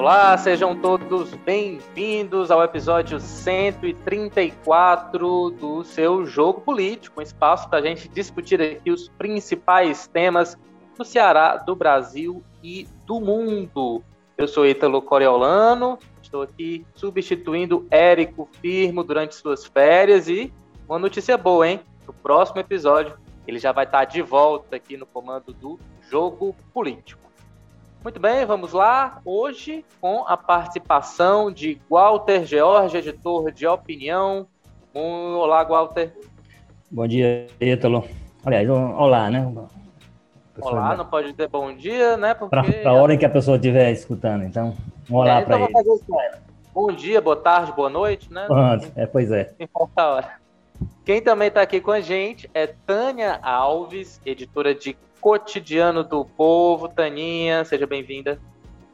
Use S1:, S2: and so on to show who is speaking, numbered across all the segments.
S1: Olá, sejam todos bem-vindos ao episódio 134 do seu Jogo Político, um espaço para a gente discutir aqui os principais temas do Ceará, do Brasil e do mundo. Eu sou Ítalo Coriolano, estou aqui substituindo Érico Firmo durante suas férias e uma notícia boa, hein? No próximo episódio ele já vai estar de volta aqui no comando do Jogo Político. Muito bem, vamos lá. Hoje, com a participação de Walter George, editor de opinião. Olá, Walter.
S2: Bom dia, Ítalo. Aliás, olá, né?
S1: Olá, não pode dizer bom dia, né?
S2: Porque... Para a hora em que a pessoa estiver escutando, então, um olá é, para então ele.
S1: Bom dia, boa tarde, boa noite, né?
S2: Pronto, é, pois é.
S1: Importa a hora. Quem também está aqui com a gente é Tânia Alves, editora de Cotidiano do Povo. Taninha, seja bem-vinda.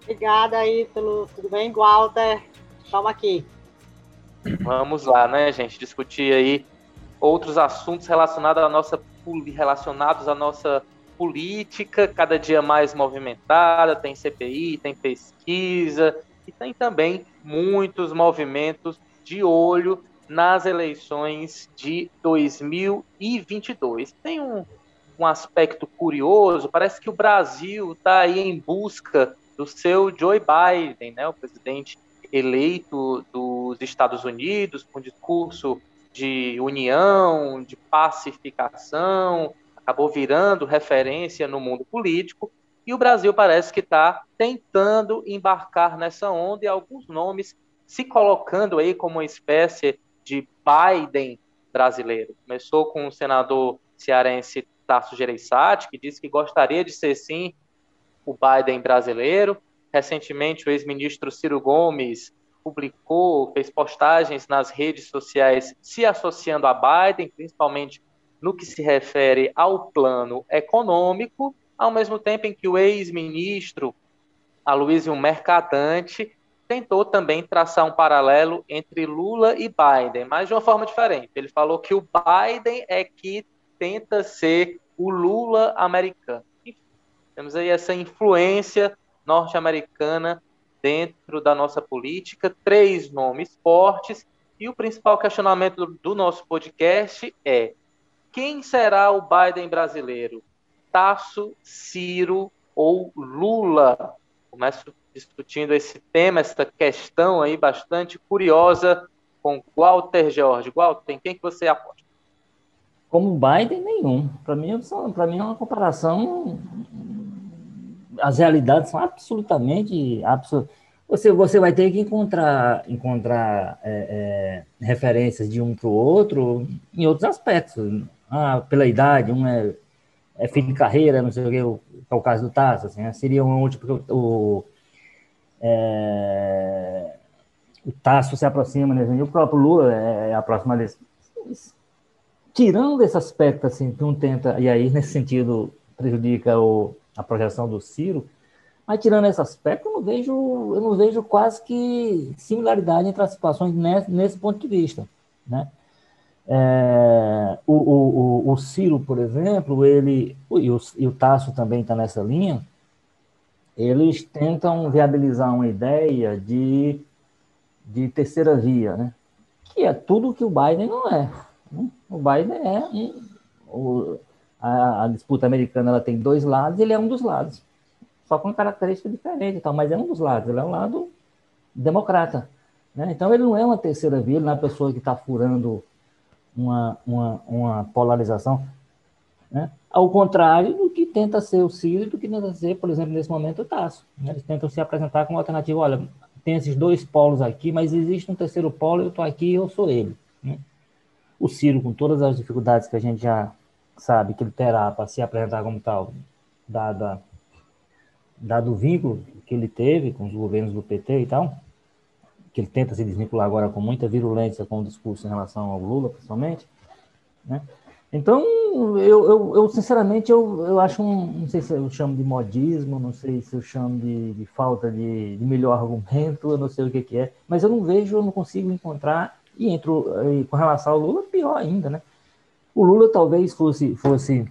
S3: Obrigada, Ítalo. Tudo bem, Walter? Estamos aqui.
S1: Vamos lá, né, gente? Discutir aí outros assuntos relacionados à nossa, relacionados à nossa política, cada dia mais movimentada. Tem CPI, tem pesquisa e tem também muitos movimentos de olho nas eleições de 2022. Tem um um aspecto curioso, parece que o Brasil está aí em busca do seu Joe Biden, né, o presidente eleito dos Estados Unidos, com discurso de união, de pacificação, acabou virando referência no mundo político, e o Brasil parece que está tentando embarcar nessa onda e alguns nomes se colocando aí como uma espécie de Biden brasileiro. Começou com o senador cearense Tasso Gereissati, que disse que gostaria de ser, sim, o Biden brasileiro. Recentemente, o ex-ministro Ciro Gomes publicou, fez postagens nas redes sociais se associando a Biden, principalmente no que se refere ao plano econômico, ao mesmo tempo em que o ex-ministro Aloysio Mercadante tentou também traçar um paralelo entre Lula e Biden, mas de uma forma diferente. Ele falou que o Biden é que tenta ser o Lula americano. Enfim, temos aí essa influência norte-americana dentro da nossa política, três nomes fortes, e o principal questionamento do nosso podcast é: quem será o Biden brasileiro? Tasso, Ciro ou Lula? Começo discutindo esse tema, essa questão aí bastante curiosa com Walter George. Walter, em quem que você aposta?
S2: Como Biden, nenhum. Para mim, para mim é uma comparação. As realidades são absolutamente. Absolut... Você, você vai ter que encontrar, encontrar é, é, referências de um para o outro em outros aspectos. Ah, pela idade, um é, é fim de carreira, não sei o que, o, é o caso do Tasso. Assim, né? seria um último. Tipo, o, é, o Tasso se aproxima, né? o próprio Lula é, é próxima desse tirando esse aspecto assim que um tenta e aí nesse sentido prejudica o, a projeção do Ciro, mas tirando esse aspecto eu não vejo eu não vejo quase que similaridade entre as situações nesse, nesse ponto de vista, né? É, o, o, o, Ciro, por exemplo, ele e o, e o Tasso também está nessa linha. Eles tentam viabilizar uma ideia de, de terceira via, né? Que é tudo que o Biden não é. O Biden é o, a, a, disputa americana ela tem dois lados, ele é um dos lados, só com característica diferente, tal, mas é um dos lados, ele é um lado democrata. Né? Então ele não é uma terceira via, ele não é uma pessoa que está furando uma, uma, uma polarização, né? ao contrário do que tenta ser o Ciro e do que tenta ser, por exemplo, nesse momento o Tasso. Né? Eles tentam se apresentar como alternativa, olha, tem esses dois polos aqui, mas existe um terceiro polo, eu estou aqui e eu sou ele. Né? O Ciro, com todas as dificuldades que a gente já sabe que ele terá para se apresentar como tal, dada, dado o vínculo que ele teve com os governos do PT e tal, que ele tenta se desvincular agora com muita virulência com o discurso em relação ao Lula, principalmente, né? Então, eu, eu, eu, sinceramente, eu, eu acho um, não sei se eu chamo de modismo, não sei se eu chamo de, de falta de, de, melhor argumento, eu não sei o que, que é, mas eu não vejo, eu não consigo encontrar e, entre, e com relação ao Lula, pior ainda, né? O Lula talvez fosse, fosse,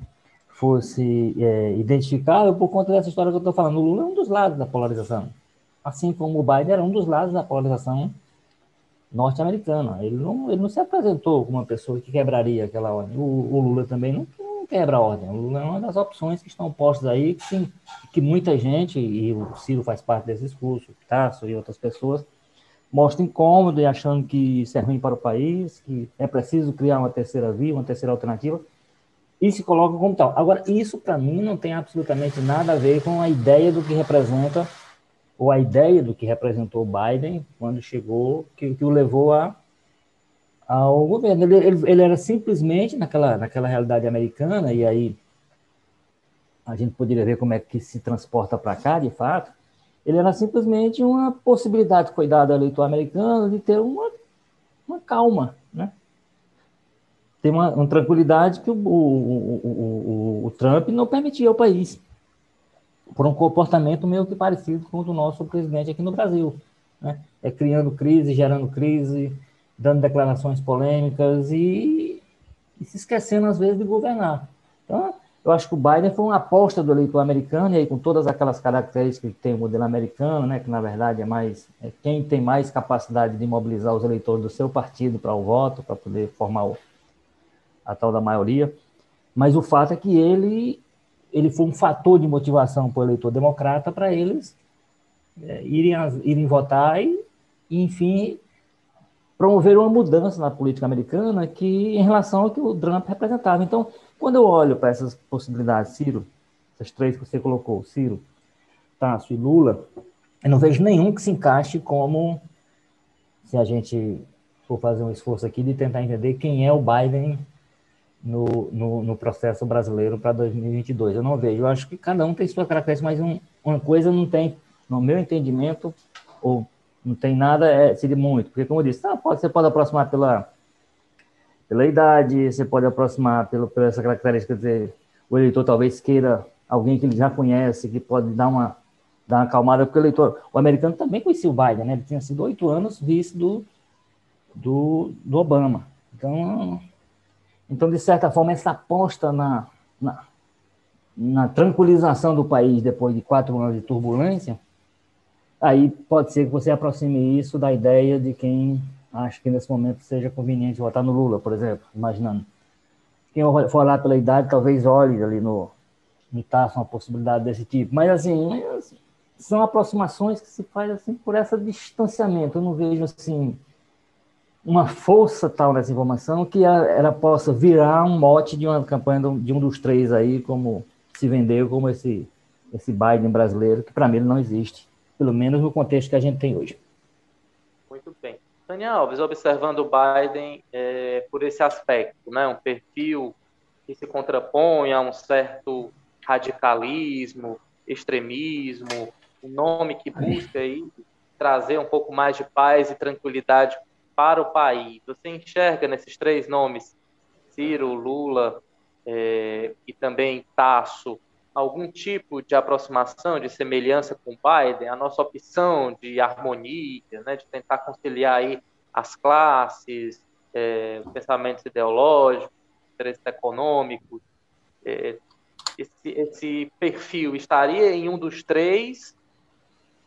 S2: fosse é, identificado por conta dessa história que eu estou falando. O Lula é um dos lados da polarização. assim como o Biden era um dos lados da polarização norte-americana. Ele não, ele não se apresentou como uma pessoa que quebraria aquela ordem. O, o Lula também não, não, quebra a ordem. O Lula é uma das opções que estão postas aí, que, que muita gente, e o Ciro faz parte desse discurso, o Tasso e outras pessoas, mostram incômodo e achando que isso é ruim para o país, que é preciso criar uma terceira via, uma terceira alternativa, e se colocam como tal. Agora, isso para mim não tem absolutamente nada a ver com a ideia do que representa ou a ideia do que representou Biden quando chegou, que, que o levou a, ao governo. Ele, ele, ele, era simplesmente naquela, naquela realidade americana, e aí a gente poderia ver como é que se transporta para cá, de fato. Ele era simplesmente uma possibilidade que foi dada eleitor americano de ter uma, uma calma, né? Ter uma, uma tranquilidade que o, o, o, o, o Trump não permitia ao país por um comportamento meio que parecido com o do nosso presidente aqui no Brasil. Né? É criando crise, gerando crise, dando declarações polêmicas e, e, se esquecendo, às vezes, de governar. Então, eu acho que o Biden foi uma aposta do eleitor americano, e aí com todas aquelas características que tem o modelo americano, né, que na verdade é mais é quem tem mais capacidade de mobilizar os eleitores do seu partido para o voto, para poder formar o, a tal da maioria. Mas o fato é que ele ele foi um fator de motivação para o eleitor democrata para eles é, irem, irem votar e, enfim, promover uma mudança na política americana que em relação ao que o Trump representava. Então, quando eu olho para essas possibilidades, Ciro, essas três que você colocou, Ciro, Tasso e Lula, eu não vejo nenhum que se encaixe como se a gente for fazer um esforço aqui de tentar entender quem é o Biden no, no, no processo brasileiro para 2022. Eu não vejo. Eu acho que cada um tem sua característica, mas um, uma coisa não tem, no meu entendimento, ou não tem nada, é, seria muito. Porque, como eu disse, ah, pode, você pode aproximar pela, pela idade, você pode aproximar pelo, pela essa característica, dizer, o eleitor talvez queira alguém que ele já conhece, que pode dar uma, dar uma acalmada, porque o eleitor, o americano também conhecia o Biden, né? Ele tinha sido oito anos vice do, do, do Obama. Então, então, de certa forma, essa aposta na, na, na tranquilização do país depois de quatro anos de turbulência, aí pode ser que você aproxime isso da ideia de quem acha que nesse momento seja conveniente votar no Lula, por exemplo, imaginando. Quem for lá pela idade, talvez olhe ali no, Tasso uma possibilidade desse tipo. Mas, assim, são aproximações que se faz assim por esse distanciamento. Eu não vejo, assim, uma força tal nessa informação que ela possa virar um mote de uma campanha de um dos três aí, como se vendeu como esse, esse Biden brasileiro, que para mim não existe, pelo menos no contexto que a gente tem hoje.
S1: Daniel Alves, observando o Biden é, por esse aspecto, né, um perfil que se contrapõe a um certo radicalismo, extremismo, um nome que busca aí trazer um pouco mais de paz e tranquilidade para o país. Você enxerga nesses três nomes, Ciro, Lula é, e também Tasso, algum tipo de aproximação, de semelhança com Biden? A nossa opção de harmonia, né, de tentar conciliar aí as classes, é, pensamentos ideológicos, interesses econômicos, é, esse, esse perfil estaria em um dos três?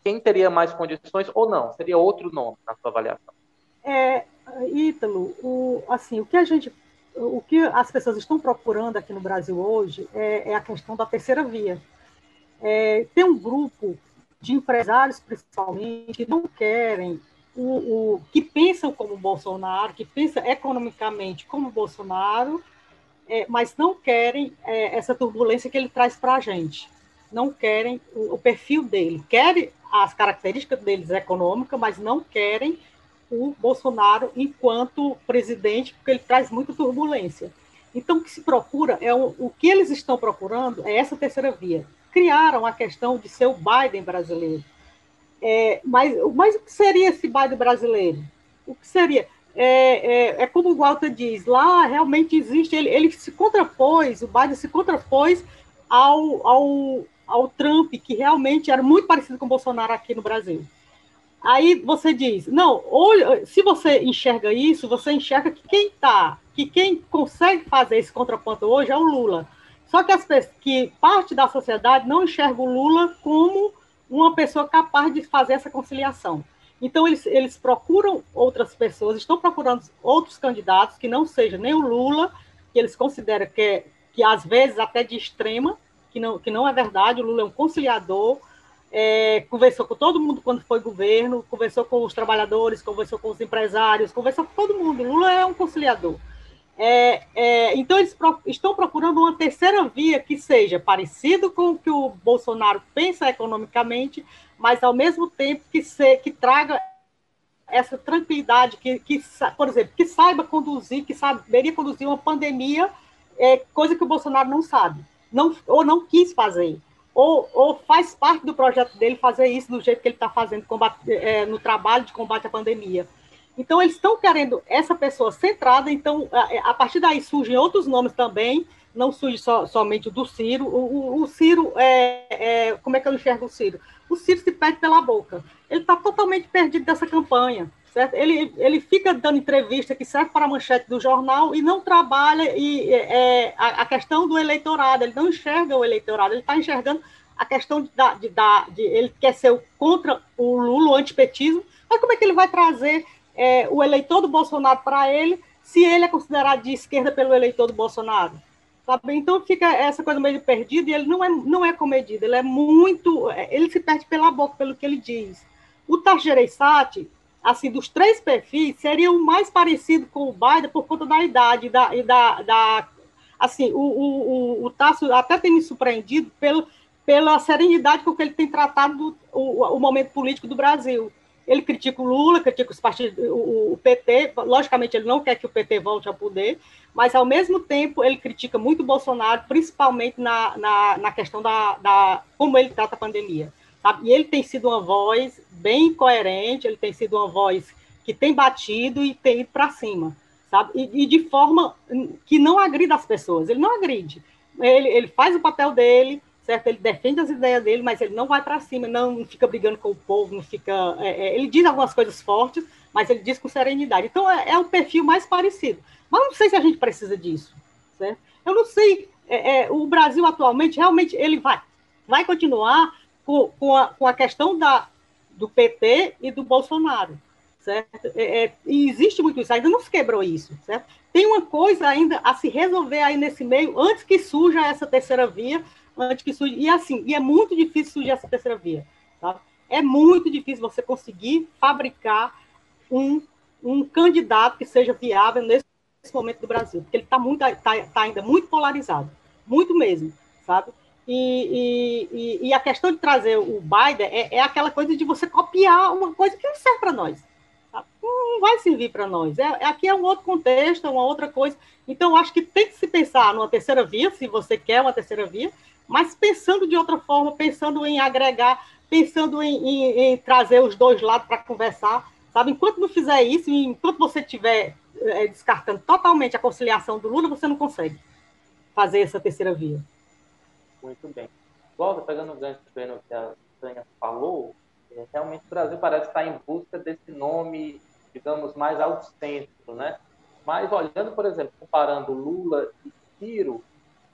S1: Quem teria mais condições ou não? Seria outro nome na sua avaliação?
S3: É, Ítalo, o, assim, o que a gente, o que as pessoas estão procurando aqui no Brasil hoje é, é a questão da terceira via. É, tem um grupo de empresários, principalmente, que não querem o, o, que pensam como Bolsonaro, que pensam economicamente como Bolsonaro, é, mas não querem é, essa turbulência que ele traz para a gente. Não querem o, o, perfil dele. Querem as características deles econômicas, mas não querem o Bolsonaro enquanto presidente, porque ele traz muita turbulência. Então, o que se procura é o, o que eles estão procurando é essa terceira via. Criaram a questão de ser o Biden brasileiro. É, mas, mas o que seria esse Biden brasileiro? O que seria? É, é, é, como o Walter diz, lá realmente existe, ele, ele se contrapôs, o Biden se contrapôs ao, ao, ao Trump, que realmente era muito parecido com o Bolsonaro aqui no Brasil. Aí você diz, não, ou, se você enxerga isso, você enxerga que quem tá, que quem consegue fazer esse contraponto hoje é o Lula. Só que, as, que parte da sociedade não enxerga o Lula como uma pessoa capaz de fazer essa conciliação. Então, eles, eles procuram outras pessoas, estão procurando outros candidatos que não sejam nem o Lula, que eles consideram que, é, que às vezes até de extrema, que não, que não é verdade, o Lula é um conciliador, é, conversou com todo mundo quando foi governo, conversou com os trabalhadores, conversou com os empresários, conversou com todo mundo. Lula é um conciliador. É, é, então, eles pro, estão procurando uma terceira via que seja parecido com o que o Bolsonaro pensa economicamente, mas ao mesmo tempo que, que traga essa tranquilidade, que, que, por exemplo, que saiba conduzir, que saberia conduzir uma pandemia, é, coisa que o Bolsonaro não sabe, não, ou não quis fazer, ou, ou faz parte do projeto dele fazer isso do jeito que ele está fazendo combate, é, no trabalho de combate à pandemia. Então, eles estão querendo essa pessoa centrada, então, a, a partir daí surgem outros nomes também, não surge so, somente o do Ciro. O, o, o Ciro, é, é, como é que eu enxergo o Ciro? O Ciro se perde pela boca. Ele está totalmente perdido dessa campanha. Certo? Ele, ele fica dando entrevista que serve para a manchete do jornal e não trabalha e, é, a, a, questão do eleitorado. Ele não enxerga o eleitorado, ele está enxergando a questão de, de, de, de, ele quer ser contra o Lula, o antipetismo, mas como é que ele vai trazer é, o eleitor do Bolsonaro para ele se ele é considerado de esquerda pelo eleitor do Bolsonaro? Sabe? Então fica essa coisa meio perdida e ele não é, não é comedido, ele é muito. É, ele se perde pela boca, pelo que ele diz. O Targereissati, assim, dos três perfis, seria o mais parecido com o Biden por conta da idade da, e da, da. assim, o, o, o, o Tasso até tem me surpreendido pelo, pela serenidade com que ele tem tratado o, o momento político do Brasil ele critica o Lula, critica os partidos, o, o, PT, logicamente ele não quer que o PT volte ao poder, mas ao mesmo tempo ele critica muito o Bolsonaro, principalmente na, na, na questão da, da como ele trata a pandemia. Sabe? E ele tem sido uma voz bem coerente, ele tem sido uma voz que tem batido e tem ido para cima, sabe? E, e, de forma que não agrida as pessoas, ele não agride. Ele, ele faz o papel dele, certo? Ele defende as ideias dele, mas ele não vai para cima, não fica brigando com o povo, não fica. É, é, ele diz algumas coisas fortes, mas ele diz com serenidade. Então é, é o perfil mais parecido. Mas não sei se a gente precisa disso, certo? Eu não sei. É, é, o Brasil atualmente realmente ele vai, vai continuar com, com, a, com a questão da, do PT e do Bolsonaro, certo? É, é, e existe muito isso, ainda não se quebrou isso, certo? Tem uma coisa ainda a se resolver aí nesse meio, antes que surja essa terceira via, antes que surja. E assim, e é muito difícil surgir essa terceira via. Tá? É muito difícil você conseguir fabricar um, um candidato que seja viável nesse, nesse momento do Brasil, porque ele está tá, tá ainda muito polarizado, muito mesmo, sabe? E, e, e, a questão de trazer o Biden é, é, aquela coisa de você copiar uma coisa que não serve para nós. Tá? Não vai servir para nós. É, é, aqui é um outro contexto, é uma outra coisa. Então, acho que tem que se pensar numa terceira via, se você quer uma terceira via, mas pensando de outra forma, pensando em agregar, pensando em, em, em trazer os dois lados para conversar, sabe? Enquanto não fizer isso, enquanto você estiver é, descartando totalmente a conciliação do Lula, você não consegue fazer essa terceira via.
S1: Muito bem. Volta, pegando o gancho do que a Tânia falou, é, realmente o Brasil parece estar em busca desse nome, digamos, mais ao centro, né? Mas olhando, por exemplo, comparando Lula e Ciro,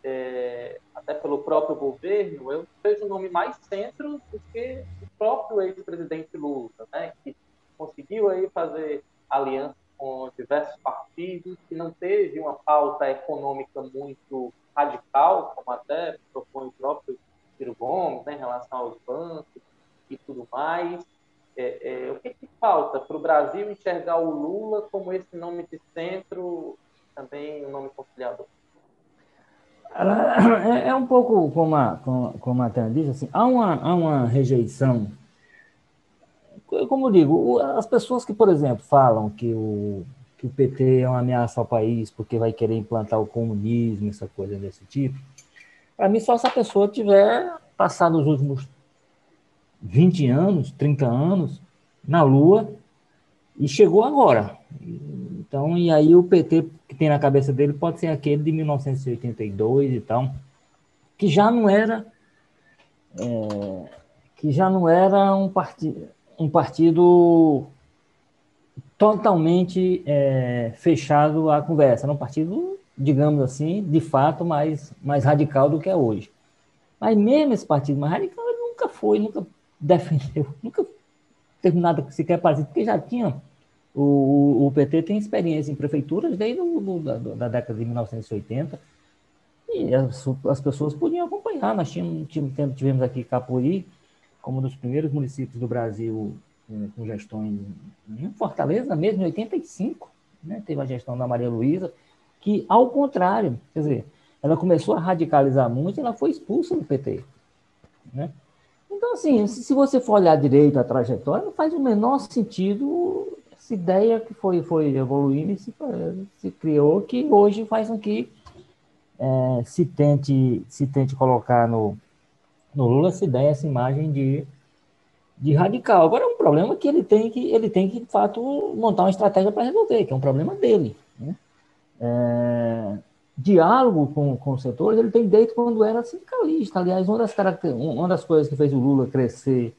S1: é, até pelo próprio governo, eu vejo o nome mais centro do que o próprio ex-presidente Lula, né, que conseguiu aí fazer aliança com diversos partidos, que não teve uma pauta econômica muito radical, como até propõe o próprio Ciro Gomes, né, em relação aos bancos e tudo mais. É, é, o que, que falta para o Brasil enxergar o Lula como esse nome de centro, também um nome conciliador?
S2: é, é um pouco como a, como a Tânia disse, assim, há uma, há uma rejeição. Como eu digo, as pessoas que, por exemplo, falam que o, que o PT é uma ameaça ao país porque vai querer implantar o comunismo, essa coisa desse tipo, para mim, só se a pessoa tiver passado os últimos 20 anos, 30 anos na Lua e chegou agora. Então, e aí o PT que tem na cabeça dele pode ser aquele de 1982 e tal, que já não era é, que já não era um, parti um partido totalmente é, fechado à conversa, era um partido, digamos assim, de fato mais, mais radical do que é hoje. Mas mesmo esse partido mais radical, ele nunca foi, nunca defendeu, nunca teve nada sequer parecido, porque já tinha. O, o PT tem experiência em prefeituras desde o, da, da, década de 1980 e as, as pessoas podiam acompanhar. Nós tínhamos, tivemos aqui Capuí como um dos primeiros municípios do Brasil com gestões em Fortaleza, mesmo em 85, né, teve a gestão da Maria Luísa, que, ao contrário, quer dizer, ela começou a radicalizar muito e ela foi expulsa do PT. Né? Então, assim, se você for olhar direito a trajetória, não faz o menor sentido essa ideia que foi, foi evoluindo e se, se criou, que hoje faz com que é, se, tente, se tente colocar no, no Lula essa ideia, essa imagem de, de radical. Agora, problema que ele tem que, ele tem que, de fato, montar uma estratégia para resolver, que é um problema dele. Né? É, diálogo com, com os setores, ele tem desde quando era sindicalista. Aliás, uma das, uma das coisas que fez o Lula crescer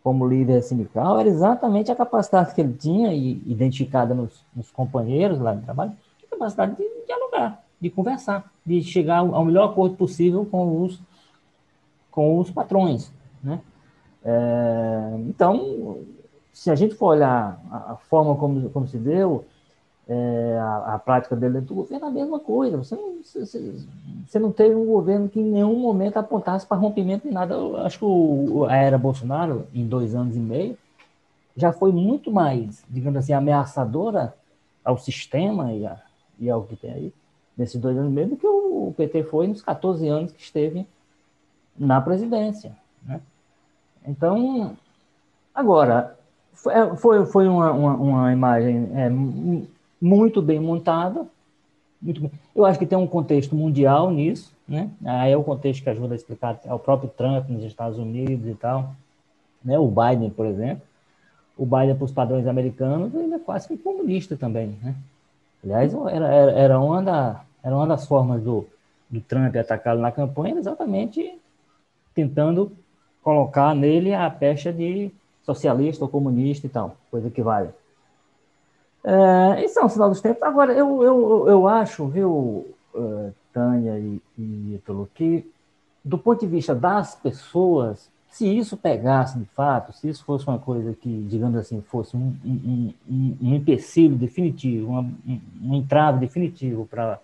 S2: como líder sindical era exatamente a capacidade que ele tinha, e identificada nos, nos companheiros lá de trabalho, a capacidade de dialogar, de conversar, de chegar ao melhor acordo possível com os, com os patrões. Né? É, então, se a gente for olhar a, forma como, como se deu, é, a, a, prática dele do governo a mesma coisa. Você não, você, você não teve um governo que em nenhum momento apontasse para rompimento de nada. Eu acho que o, a era Bolsonaro, em dois anos e meio, já foi muito mais, digamos assim, ameaçadora ao sistema e, a, e ao que tem aí, nesses dois anos e meio, do que o, o PT foi nos 14 anos que esteve na presidência. Né? Então, agora, foi, foi uma, uma, uma imagem é, muito bem montada. Muito bem. Eu acho que tem um contexto mundial nisso, né? Aí é o contexto que ajuda a explicar é o próprio Trump nos Estados Unidos e tal, né? O Biden, por exemplo, o Biden para os padrões americanos ele é quase que comunista também, né? Aliás, era, era, era, uma, da, era uma das formas do, do Trump atacá-lo na campanha, exatamente tentando colocar nele a pecha de socialista ou comunista e tal, coisa que vale. É, isso é um sinal dos tempos. Agora, eu, eu, eu acho, viu, uh, Tânia e, e Ítalo, que do ponto de vista das pessoas, se isso pegasse de fato, se isso fosse uma coisa que, digamos assim, fosse um, um, um, um empecilho definitivo, uma, um, um entrave definitivo para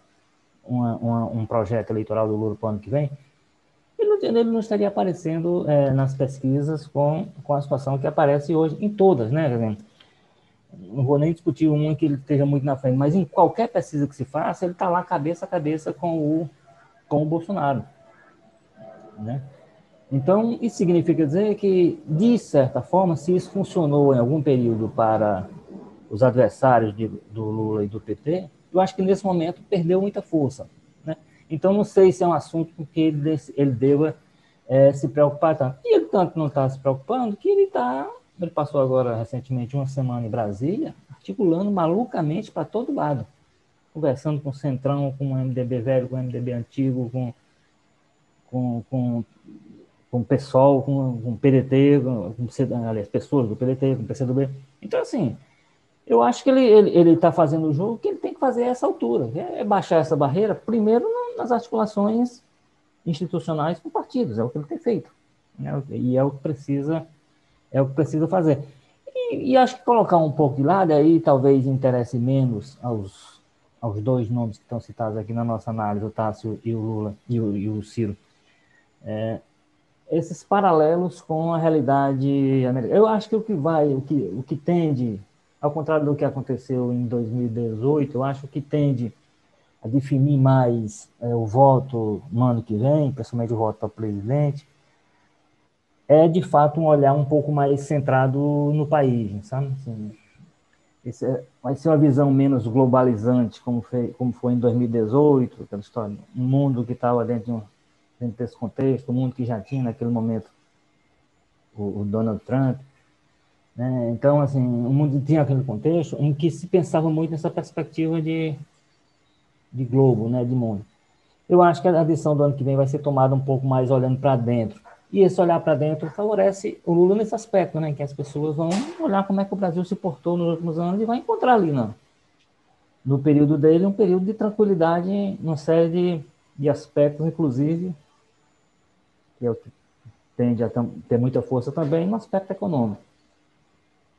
S2: um projeto eleitoral do Lula para o ano que vem, ele não, ele não estaria aparecendo é, nas pesquisas com, com a situação que aparece hoje em todas, né? não vou nem discutir um que ele esteja muito na frente, mas em qualquer pesquisa que se faça, ele está lá cabeça a cabeça com o, com o Bolsonaro. Né? Então, isso significa dizer que, de certa forma, se isso funcionou em algum período para os adversários de, do Lula e do PT, eu acho que nesse momento perdeu muita força. Então, não sei se é um assunto com que ele, ele deva é, se preocupar tanto. E ele tanto não está se preocupando que ele está ele passou agora recentemente uma semana em Brasília, articulando malucamente para todo lado, conversando com o Centrão, com o MDB velho, com o MDB antigo, com com, com, com o PSOL, com, com o PDT, com, com, aliás, pessoas do PDT, com o PCdoB. Então, assim, eu acho que ele está ele, ele tá fazendo o jogo que ele tem que fazer a essa altura, é, é baixar essa barreira, primeiro nas articulações institucionais com partidos, é o que ele tem feito. Né? E é o que precisa é o que precisa fazer. E, e, acho que colocar um pouco de lado, aí talvez interesse menos aos, aos dois nomes que estão citados aqui na nossa análise, o Tássio e o Lula, e o, e o Ciro. É, esses paralelos com a realidade americana. Eu acho que o que vai, o que, o que tende, ao contrário do que aconteceu em 2018, eu acho que tende a definir mais é, o voto no ano que vem, principalmente o voto para presidente, é de fato um olhar um pouco mais centrado no país, sabe? Assim, esse é, vai ser uma visão menos globalizante, como foi, como foi em 2018, aquela história, um mundo que estava dentro, de um, dentro desse contexto, um mundo que já tinha naquele momento o, o Donald Trump. Né? Então, assim, o mundo tinha aquele contexto em que se pensava muito nessa perspectiva de, de globo, né, de mundo. Eu acho que a edição do ano que vem vai ser tomada um pouco mais olhando para dentro, e esse olhar para dentro favorece o Lula nesse aspecto, né? Que as pessoas vão olhar como é que o Brasil se portou nos últimos anos e vai encontrar ali, não. no período dele, um período de tranquilidade, uma série de, de aspectos, inclusive, que é o que tende a ter muita força também no aspecto econômico.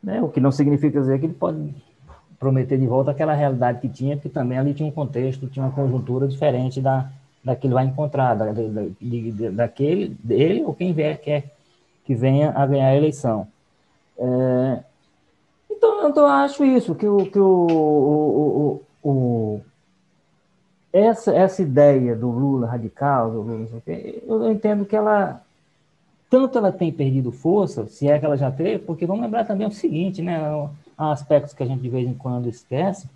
S2: Né? O que não significa dizer que ele pode prometer de volta aquela realidade que tinha, porque também ali tinha um contexto, tinha uma conjuntura diferente da, da que ele vai encontrar, da, da, daquele, dele ou quem vier, quer que venha a ganhar a eleição. É, então, então, eu acho isso, que, o, que o, o, o, o essa, essa ideia do Lula radical, do Lula, eu entendo que ela tanto ela tem perdido força, se é que ela já teve, porque vamos lembrar também o seguinte, né? Há aspectos que a gente de vez em quando esquece,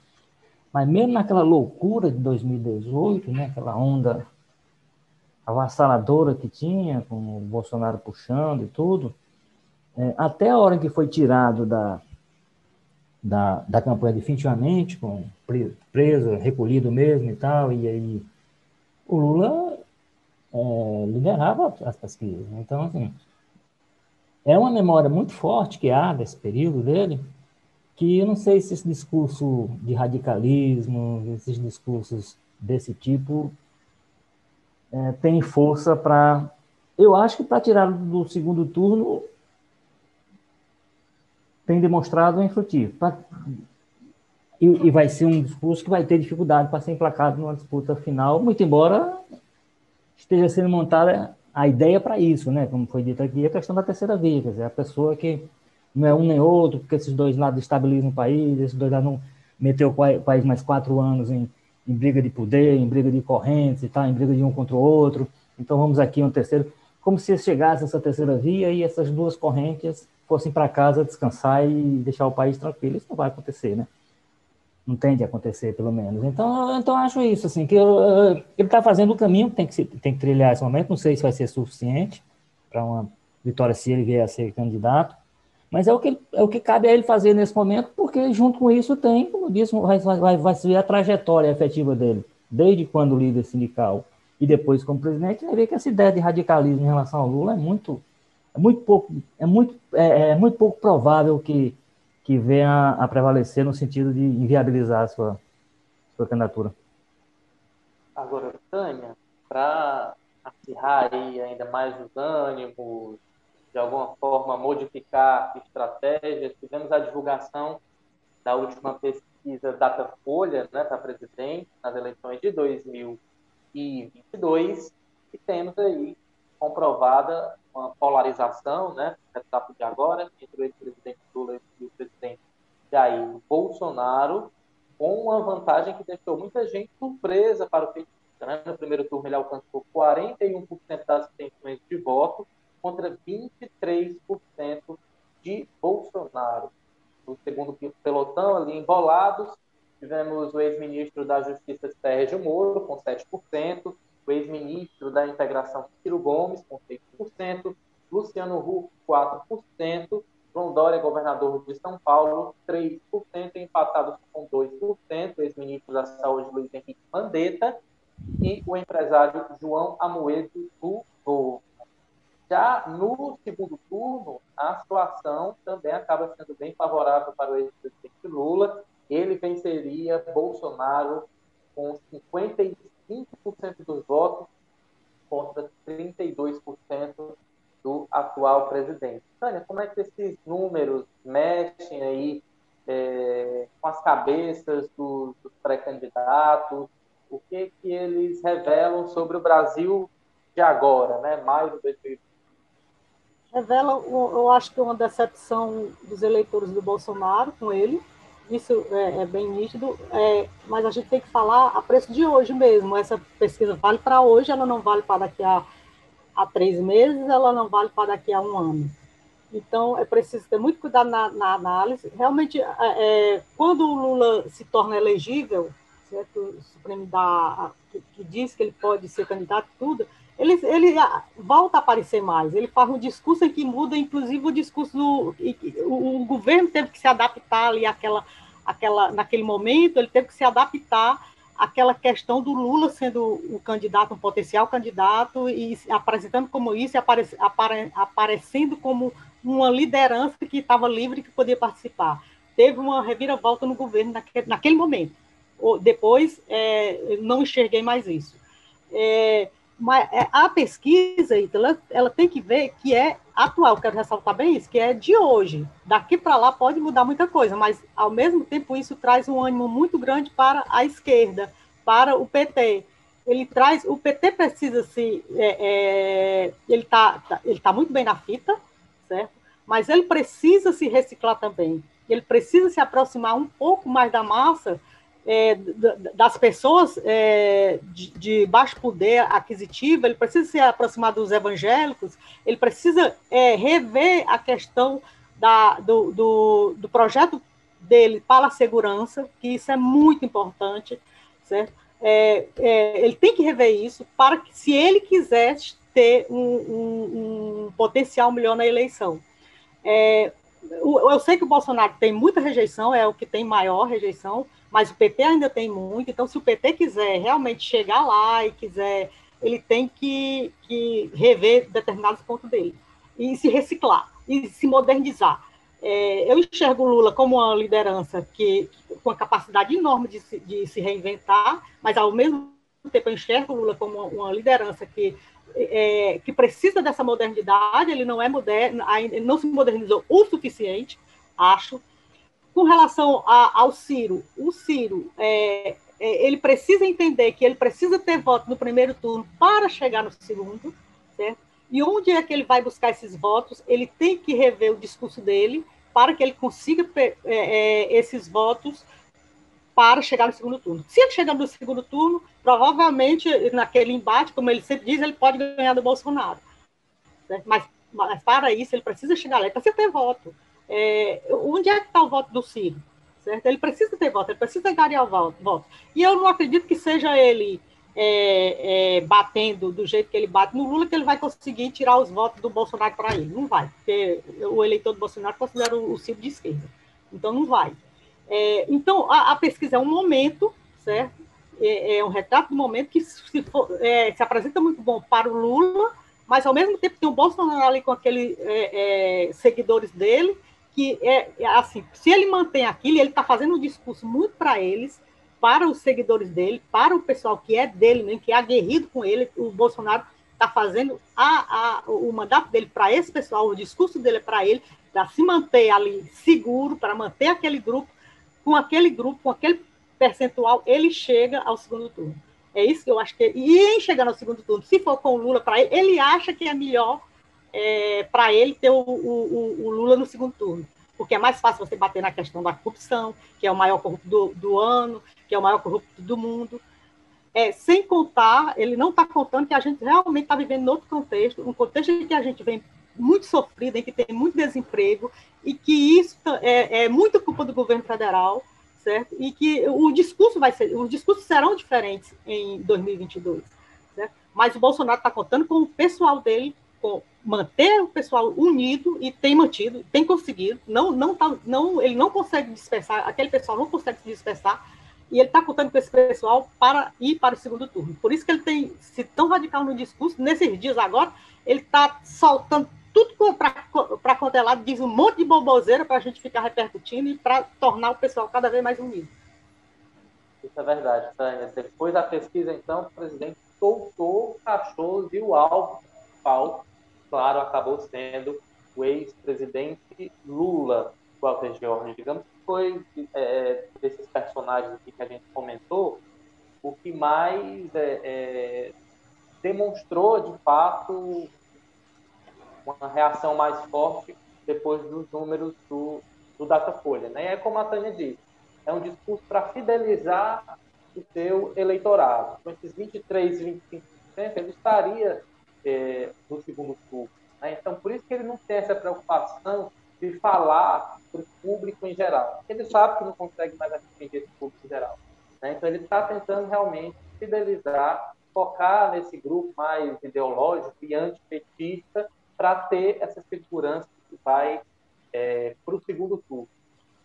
S2: mas mesmo naquela loucura de 2018, né? Aquela onda avassaladora que tinha, com o Bolsonaro puxando e tudo, é, até a hora que foi tirado da, da, da campanha definitivamente, com preso, recolhido mesmo e tal, e aí o Lula liderava as pesquisas. Então, assim, é uma memória muito forte que há desse período dele, que eu não sei se esse discurso de radicalismo, esses discursos desse tipo, é, tem força para. Eu acho que para tirar do segundo turno tem demonstrado infrutivo. Pra, e, e, vai ser um discurso que vai ter dificuldade para ser emplacado numa disputa final, muito embora esteja sendo montada a ideia para isso, né? Como foi dito aqui, a questão da terceira via, quer dizer, a pessoa que não é um nem outro, porque esses dois lados estabilizam o país, esses dois lados não meteu o país mais quatro anos em, em briga de poder, em briga de correntes e tal, em briga de um contra o outro. Então vamos aqui um terceiro, como se chegasse essa terceira via e essas duas correntes fossem para casa descansar e deixar o país tranquilo. Isso não vai acontecer, né? Não tende a acontecer, pelo menos. Então, então acho isso, assim, que eu, ele está fazendo o caminho que tem que, se, tem que trilhar esse momento, não sei se vai ser suficiente para uma vitória se ele vier a ser candidato, mas é o que, é o que cabe a ele fazer nesse momento, porque junto com isso tem, como disse, vai, vai, vai ser a trajetória efetiva dele, desde quando líder sindical e depois como presidente, vai ver que essa ideia de radicalismo em relação ao Lula é muito, é muito pouco, é muito, é, é muito pouco provável que que venha a prevalecer no sentido de inviabilizar a sua, sua candidatura.
S1: Agora, Tânia, para acirrar aí ainda mais os ânimos, de alguma forma modificar estratégias, tivemos a divulgação da última pesquisa Datafolha né, para presidente nas eleições de 2022 e temos aí comprovada uma polarização, né, etapa de agora, entre o ex-presidente Lula e o presidente Jair Bolsonaro, com uma vantagem que deixou muita gente surpresa para o petista. Né? No primeiro turno, ele alcançou 41% das intenções de voto contra 23% de Bolsonaro. No segundo pelotão, ali embolados, tivemos o ex-ministro da Justiça Sérgio Moro, com 7%, o ex-ministro da Integração Ciro Gomes, com 6%, Luciano Huck, 4%, João Dória, governador de São Paulo, 3%, empatados com 2%, o ex-ministro da Saúde, Luiz Henrique Mandetta, e o empresário João Amoedo do Novo. Já no segundo turno, a situação também acaba sendo bem favorável para o ex-presidente Lula. Ele venceria Bolsonaro com 55 5% dos votos contra 32% do atual presidente. Tânia, como é que esses números mexem aí é, com as cabeças dos, dos pré-candidatos? O que que eles revelam sobre o Brasil de agora, né? Mais do 2020?
S3: Revela, eu acho que uma decepção dos eleitores do Bolsonaro com ele, isso é, é bem nítido, é, mas a gente tem que falar a preço de hoje mesmo. Essa pesquisa vale para hoje, ela não vale para daqui a, a três meses, ela não vale para daqui a um ano. Então, é preciso ter muito cuidado na, na análise. Realmente, é, é quando o Lula se torna elegível, certo? o Supremo que, que diz que ele pode ser candidato tudo, ele, ele volta a aparecer mais. Ele faz um discurso em que muda, inclusive, o discurso do. O, o governo teve que se adaptar ali àquela, àquela, naquele momento, ele teve que se adaptar àquela questão do Lula sendo o candidato, um potencial candidato, e apresentando como isso, e apare, apare, aparecendo como uma liderança que estava livre que podia participar. Teve uma reviravolta no governo naquele, naquele momento. Depois, é, não enxerguei mais isso. É, mas é, a pesquisa, ela, ela tem que ver que é atual, quero ressaltar bem isso, que é de hoje. Daqui para lá pode mudar muita coisa, mas ao mesmo tempo isso traz um ânimo muito grande para a esquerda, para o PT. Ele traz, o PT precisa se, é, é, ele está tá, ele tá muito bem na fita, certo? Mas ele precisa se reciclar também. Ele precisa se aproximar um pouco mais da massa é, das pessoas é, de, de, baixo poder aquisitivo, ele precisa se aproximar dos evangélicos, ele precisa é, rever a questão da, do, do, do, projeto dele para a segurança, que isso é muito importante, certo? É, é, ele tem que rever isso para que, se ele quiser ter um, um, um potencial melhor na eleição. Eu sei que o Bolsonaro tem muita rejeição, é o que tem maior rejeição, mas o PT ainda tem muito, então se o PT quiser realmente chegar lá e quiser, ele tem que, que rever determinados pontos dele e se reciclar e se modernizar. É, eu enxergo o Lula como uma liderança que com a capacidade enorme de se, de se reinventar, mas ao mesmo tempo eu enxergo o Lula como uma, liderança que é, que precisa dessa modernidade, ele não é moderno, não se modernizou o suficiente, acho, com relação a, ao Ciro, o Ciro, é, é, ele precisa entender que ele precisa ter voto no primeiro turno para chegar no segundo, certo? E onde é que ele vai buscar esses votos? Ele tem que rever o discurso dele para que ele consiga é, é, esses votos para chegar no segundo turno. Se ele chegar no segundo turno, provavelmente naquele embate, como ele sempre diz, ele pode ganhar do Bolsonaro. Certo? Mas, mas para isso ele precisa chegar lá, ele precisa ter voto é, onde é que está o voto do Ciro? Certo? Ele precisa ter voto, ele precisa ganhar o voto. E eu não acredito que seja ele é, é, batendo do jeito que ele bate no Lula, que ele vai conseguir tirar os votos do Bolsonaro para ele. Não vai, porque o eleitor do Bolsonaro considera o, o Ciro de esquerda. Então, não vai. É, então, a, a, pesquisa é um momento, certo? É, é, um retrato do momento que se, for, é, se apresenta muito bom para o Lula, mas ao mesmo tempo tem o Bolsonaro ali com aqueles é, é, seguidores dele, que é, é, assim, se ele mantém aquilo, ele está fazendo um discurso muito para eles, para os seguidores dele, para o pessoal que é dele, né, que é aguerrido com ele, o Bolsonaro está fazendo a, a, o mandato dele para esse pessoal, o discurso dele é para ele, para se manter ali seguro, para manter aquele grupo, com aquele grupo, com aquele percentual, ele chega ao segundo turno. É isso que eu acho que. E em chegar ao segundo turno, se for com o Lula para ele, ele acha que é melhor é, para ele ter o, o, o, Lula no segundo turno. Porque é mais fácil você bater na questão da corrupção, que é o maior corrupto do, do ano, que é o maior corrupto do mundo. É, sem contar, ele não está contando que a gente realmente está vivendo em outro contexto, um contexto em que a gente vem muito sofrido, em que tem muito desemprego, e que isso é, é muito culpa do governo federal, certo? E que o discurso vai ser, os discursos serão diferentes em 2022, certo? Mas o Bolsonaro está contando com o pessoal dele com manter o pessoal unido e tem mantido, tem conseguido, não, não, tá, não, ele não consegue dispersar, aquele pessoal não consegue se dispersar, e ele está contando com esse pessoal para ir para o segundo turno. Por isso que ele tem se tão radical no discurso, nesses dias agora, ele está soltando tudo para conter lado, diz um monte de boboseira para a gente ficar repercutindo e para tornar o pessoal cada vez mais unido.
S1: Isso é verdade, Tânia. Depois da pesquisa, então, o presidente soltou o cachorro e o alvo principal, claro, acabou sendo o ex-presidente Lula, Walter George. Digamos que foi é, desses personagens aqui que a gente comentou, o que mais é, é, demonstrou, de fato, uma reação mais forte depois dos números do, do Datafolha. Né? E é como a Tânia disse, é um discurso para fidelizar o seu eleitorado. Com esses 23, 25%, ele estaria é, no segundo turno. Né? Então, por isso que ele não tem essa preocupação de falar para o público em geral. Ele sabe que não consegue mais atingir esse público em geral. Né? Então, ele está tentando realmente fidelizar, focar nesse grupo mais ideológico e antipetista para ter essa segurança que vai é, para o segundo turno.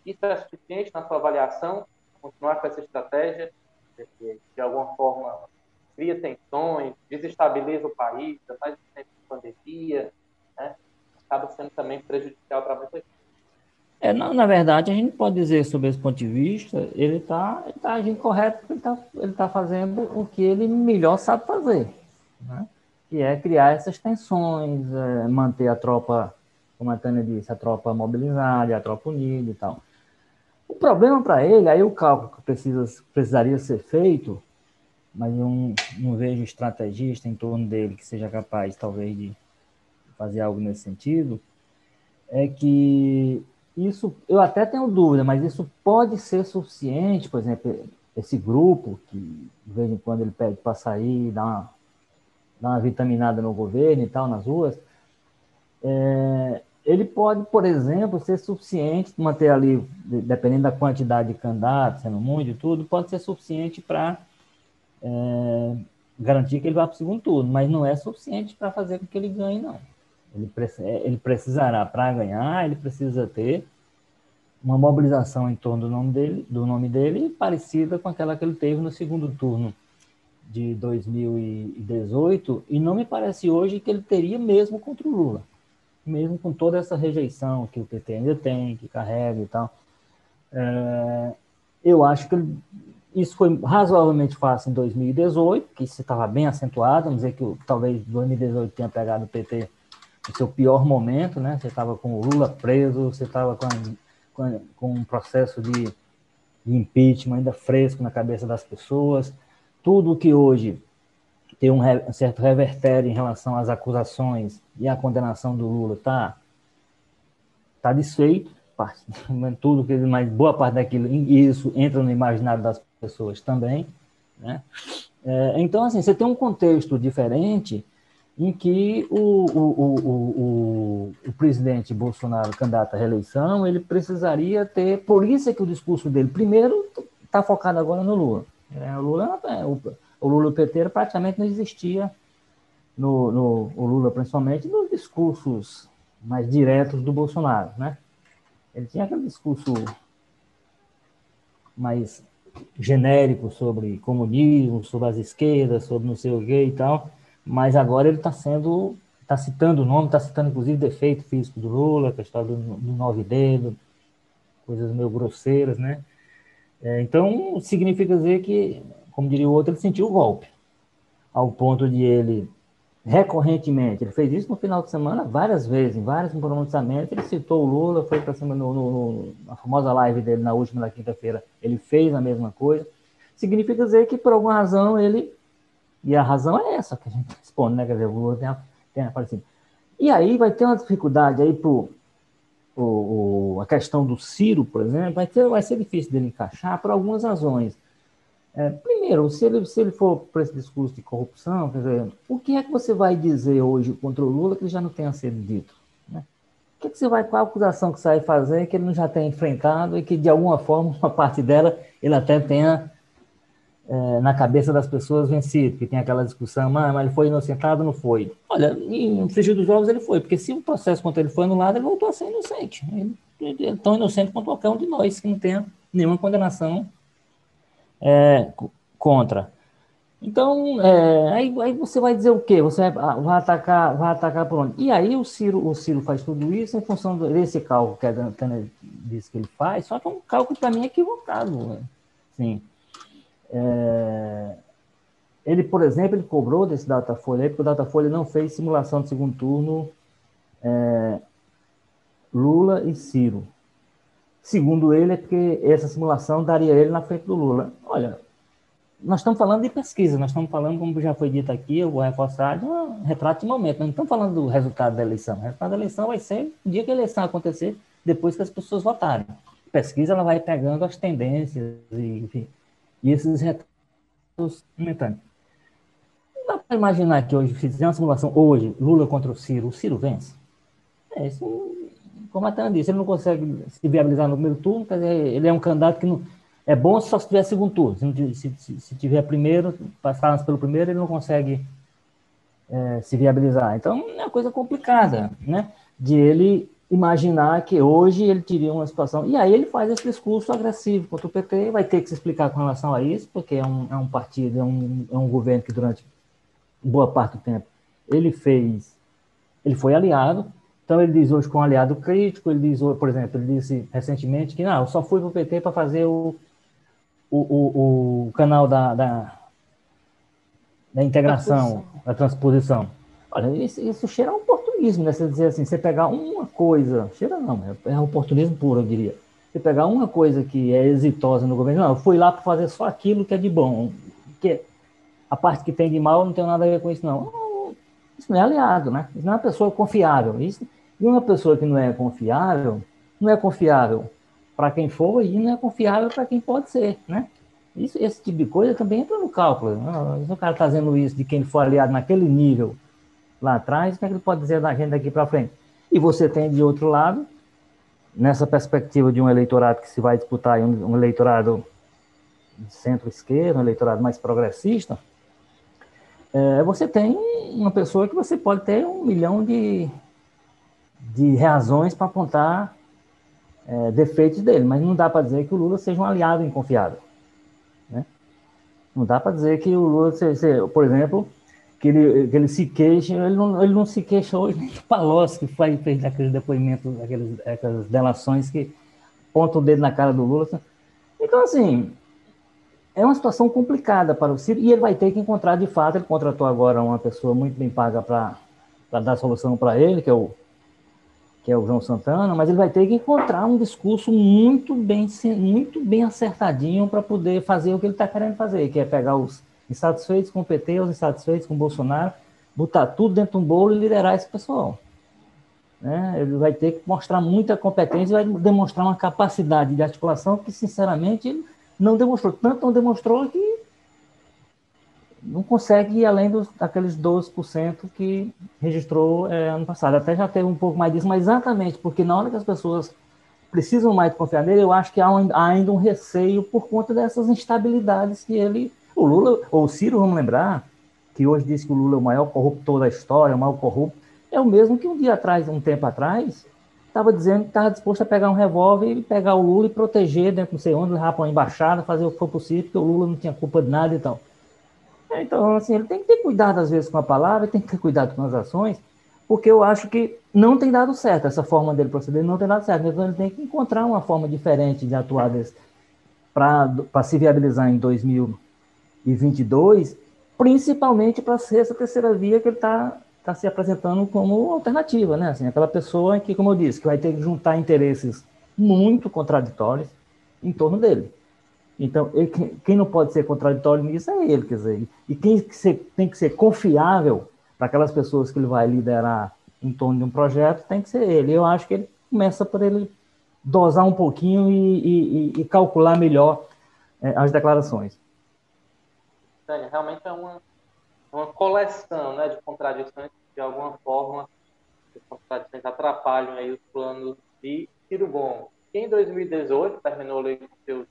S1: Isso é suficiente na sua avaliação? Continuar com essa estratégia? De, de alguma forma cria tensões, desestabiliza o país, faz tempo de pandemia, né? acaba sendo também prejudicial para muita gente.
S2: É, na, na, verdade, a gente pode dizer, sobre esse ponto de vista, ele está tá agindo correto, ele está ele tá fazendo o que ele melhor sabe fazer. né? Que é criar essas tensões, é, manter a tropa, como a Tânia disse, a tropa mobilizada, a tropa unida e tal. O problema para ele, aí o cálculo que precisa, precisaria ser feito, mas eu não, não vejo estrategista em torno dele que seja capaz, talvez, de fazer algo nesse sentido, é que isso, eu até tenho dúvida, mas isso pode ser suficiente, por exemplo, esse grupo que de vez em quando ele pede para sair, dar uma, dar uma vitaminada no governo e tal, nas ruas, é, ele pode, por exemplo, ser suficiente, manter ali, dependendo da quantidade de candidatos, sendo muito e tudo, pode ser suficiente para é, garantir que ele vá para o segundo turno, mas não é suficiente para fazer com que ele ganhe, não. Ele, ele precisará, para ganhar, ele precisa ter uma mobilização em torno do nome dele, do nome dele parecida com aquela que ele teve no segundo turno de 2018, e não me parece hoje que ele teria mesmo contra o Lula, mesmo com toda essa rejeição que o PT ainda tem, que carrega e tal. É, eu acho que isso foi razoavelmente fácil em 2018, que isso estava bem acentuado, vamos dizer que talvez 2018 tenha pegado o PT no seu pior momento, né? Você estava com o Lula preso, você estava com, com, com, um processo de, de impeachment ainda fresco na cabeça das pessoas, tudo que hoje tem um, um certo revertério em relação às acusações e à condenação do Lula está tá desfeito, tudo que mais boa parte daquilo isso entra no imaginário das pessoas também, né? É, então assim você tem um contexto diferente em que o, o, o, o, o presidente Bolsonaro, candidato à reeleição, ele precisaria ter. Por isso é que o discurso dele, primeiro, está focado agora no Lula. É, o Lula, é, o, o Lula o PT praticamente não existia no, no o Lula principalmente nos discursos mais diretos do Bolsonaro, né? Ele tinha aquele discurso mais genérico sobre comunismo, sobre as esquerdas, sobre não sei o quê e tal mas agora ele está sendo, está citando o nome, está citando inclusive defeito físico do Lula, que é a história do, do nove dedo, coisas meio grosseiras, né? É, então, significa dizer que, como diria o outro, ele sentiu o golpe, ao ponto de ele, recorrentemente, ele fez isso no final de semana várias vezes, em vários pronunciamentos, ele citou o Lula, foi para cima no, no, na famosa live dele na última, na quinta-feira, ele fez a mesma coisa, significa dizer que, por alguma razão, ele e a razão é essa que a gente responde, né? Quer dizer, o Lula tem, tem aparecido. E aí vai ter uma dificuldade aí pro, o, a questão do Ciro, por exemplo, vai, ter, vai ser difícil dele encaixar por algumas razões. É, primeiro, se ele, se ele for para esse discurso de corrupção, dizer, o que é que você vai dizer hoje contra o Lula que já não tenha sido dito? Né? O que, é que você vai, qual a acusação que você vai fazer que ele não já tenha enfrentado e que, de alguma forma, uma parte dela ele até tenha é, na cabeça das pessoas vencido, que tem aquela discussão, mas ele foi inocentado não foi? Olha, no frigir dos jogos ele foi, porque se o processo contra ele foi anulado, ele voltou a ser inocente. Ele, ele é tão inocente quanto qualquer um de nós, que não tenha nenhuma condenação é, contra. Então, é, aí, aí, você vai dizer o quê? Você vai, ah, vai, atacar, vai atacar por onde? E aí o Ciro, o Ciro faz tudo isso em função desse cálculo que a Dantana disse que ele faz, só que é um cálculo para mim equivocado. Sim. É, ele, por exemplo, ele cobrou desse Datafolha, porque o Datafolha não fez simulação de segundo turno é, Lula e Ciro. Segundo ele, é porque essa simulação daria ele na frente do Lula. Olha, nós estamos falando de pesquisa, nós estamos falando, como já foi dito aqui, eu vou reforçar, de um retrato de momento, nós não estamos falando do resultado da eleição. O resultado da eleição vai ser o dia que a eleição acontecer, depois que as pessoas votarem. A pesquisa ela vai pegando as tendências, e, enfim, e esses retratos momentâneos. Não dá para imaginar que hoje, fizer uma simulação, hoje, Lula contra o Ciro, o Ciro vence? É, isso, como a Tana disse, ele não consegue se viabilizar no primeiro turno, quer dizer, ele é um candidato que não. É bom só se tiver segundo turno. Se, se, se, se tiver primeiro, passar pelo primeiro, ele não consegue é, se viabilizar. Então, é uma coisa complicada, né? De ele imaginar que hoje ele teria uma situação. E aí ele faz esse discurso agressivo contra o PT, vai ter que se explicar com relação a isso, porque é um, é um partido, é um, é um governo que durante boa parte do tempo ele fez, ele foi aliado. Então ele diz hoje com um aliado crítico, ele diz, por exemplo, ele disse recentemente que não, eu só fui para o PT para fazer o, o, o, o, canal da, da da integração, da transposição. Olha, isso, isso cheira a oportunismo, né? Você dizer assim, você pegar uma coisa, cheira não, é, é oportunismo puro, eu diria. Você pegar uma coisa que é exitosa no governo, não, eu fui lá para fazer só aquilo que é de bom, que a parte que tem de mal não tem nada a ver com isso, não. Isso não é aliado, né? Isso não é uma pessoa confiável. Isso, e uma pessoa que não é confiável, não é confiável para quem for e não é confiável para quem pode ser, né? Isso, esse tipo de coisa também entra no cálculo. Né? Se o cara está fazendo isso de quem for aliado naquele nível lá atrás, o que, é que ele pode dizer da gente daqui para frente? E você tem, de outro lado, nessa perspectiva de um eleitorado que se vai disputar, um, um eleitorado de centro-esquerda, um eleitorado mais progressista, é, você tem uma pessoa que você pode ter um milhão de, de razões para apontar é, defeitos dele, mas não dá para dizer que o Lula seja um aliado inconfiável. Né? Não dá para dizer que o Lula, seja, por exemplo, que ele, que ele se queixa, ele não, ele não se queixa hoje nem do Palocci, que foi, fez aqueles depoimentos, aqueles, aquelas delações que pontam o dedo na cara do Lula. Então, assim, é uma situação complicada para o Ciro e ele vai ter que encontrar, de fato, ele contratou agora uma pessoa muito bem paga para dar solução para ele, que é o que é o João Santana, mas ele vai ter que encontrar um discurso muito bem, muito bem acertadinho para poder fazer o que ele está querendo fazer, que é pegar os insatisfeitos com o PT, os insatisfeitos com o Bolsonaro, botar tudo dentro de um bolo e liderar esse pessoal. Né? Ele vai ter que mostrar muita competência e vai demonstrar uma capacidade de articulação que, sinceramente, não demonstrou. Tanto não demonstrou que não consegue ir além dos, daqueles 12% que registrou é, ano passado. Até já teve um pouco mais disso, mas exatamente porque na hora que as pessoas precisam mais confiar nele, eu acho que há, um, há ainda um receio por conta dessas instabilidades que ele o Lula, ou o Ciro, vamos lembrar, que hoje diz que o Lula é o maior corruptor da história, o maior corrupto, é o mesmo que um dia atrás, um tempo atrás, estava dizendo que estava disposto a pegar um revólver e pegar o Lula e proteger dentro não sei onde, levar para uma embaixada, fazer o que for possível, porque o Lula não tinha culpa de nada e tal. É, então, assim, ele tem que ter cuidado às vezes com a palavra, tem que ter cuidado com as ações, porque eu acho que não tem dado certo essa forma dele proceder, não tem dado certo. Então ele tem que encontrar uma forma diferente de atuar para se viabilizar em 2000 e 22, principalmente para ser essa terceira via que ele está tá se apresentando como alternativa, né? Assim, aquela pessoa que, como eu disse, que vai ter que juntar interesses muito contraditórios em torno dele. Então, ele, quem não pode ser contraditório nisso é ele, quer dizer, e quem tem que ser confiável para aquelas pessoas que ele vai liderar em torno de um projeto tem que ser ele. Eu acho que ele começa por ele dosar um pouquinho e, e, e calcular melhor é, as declarações.
S1: Realmente é uma, uma coleção né, de contradições que, de alguma forma, as contradições atrapalham aí os planos de Ciro Gomes, que em 2018 terminou ali com seus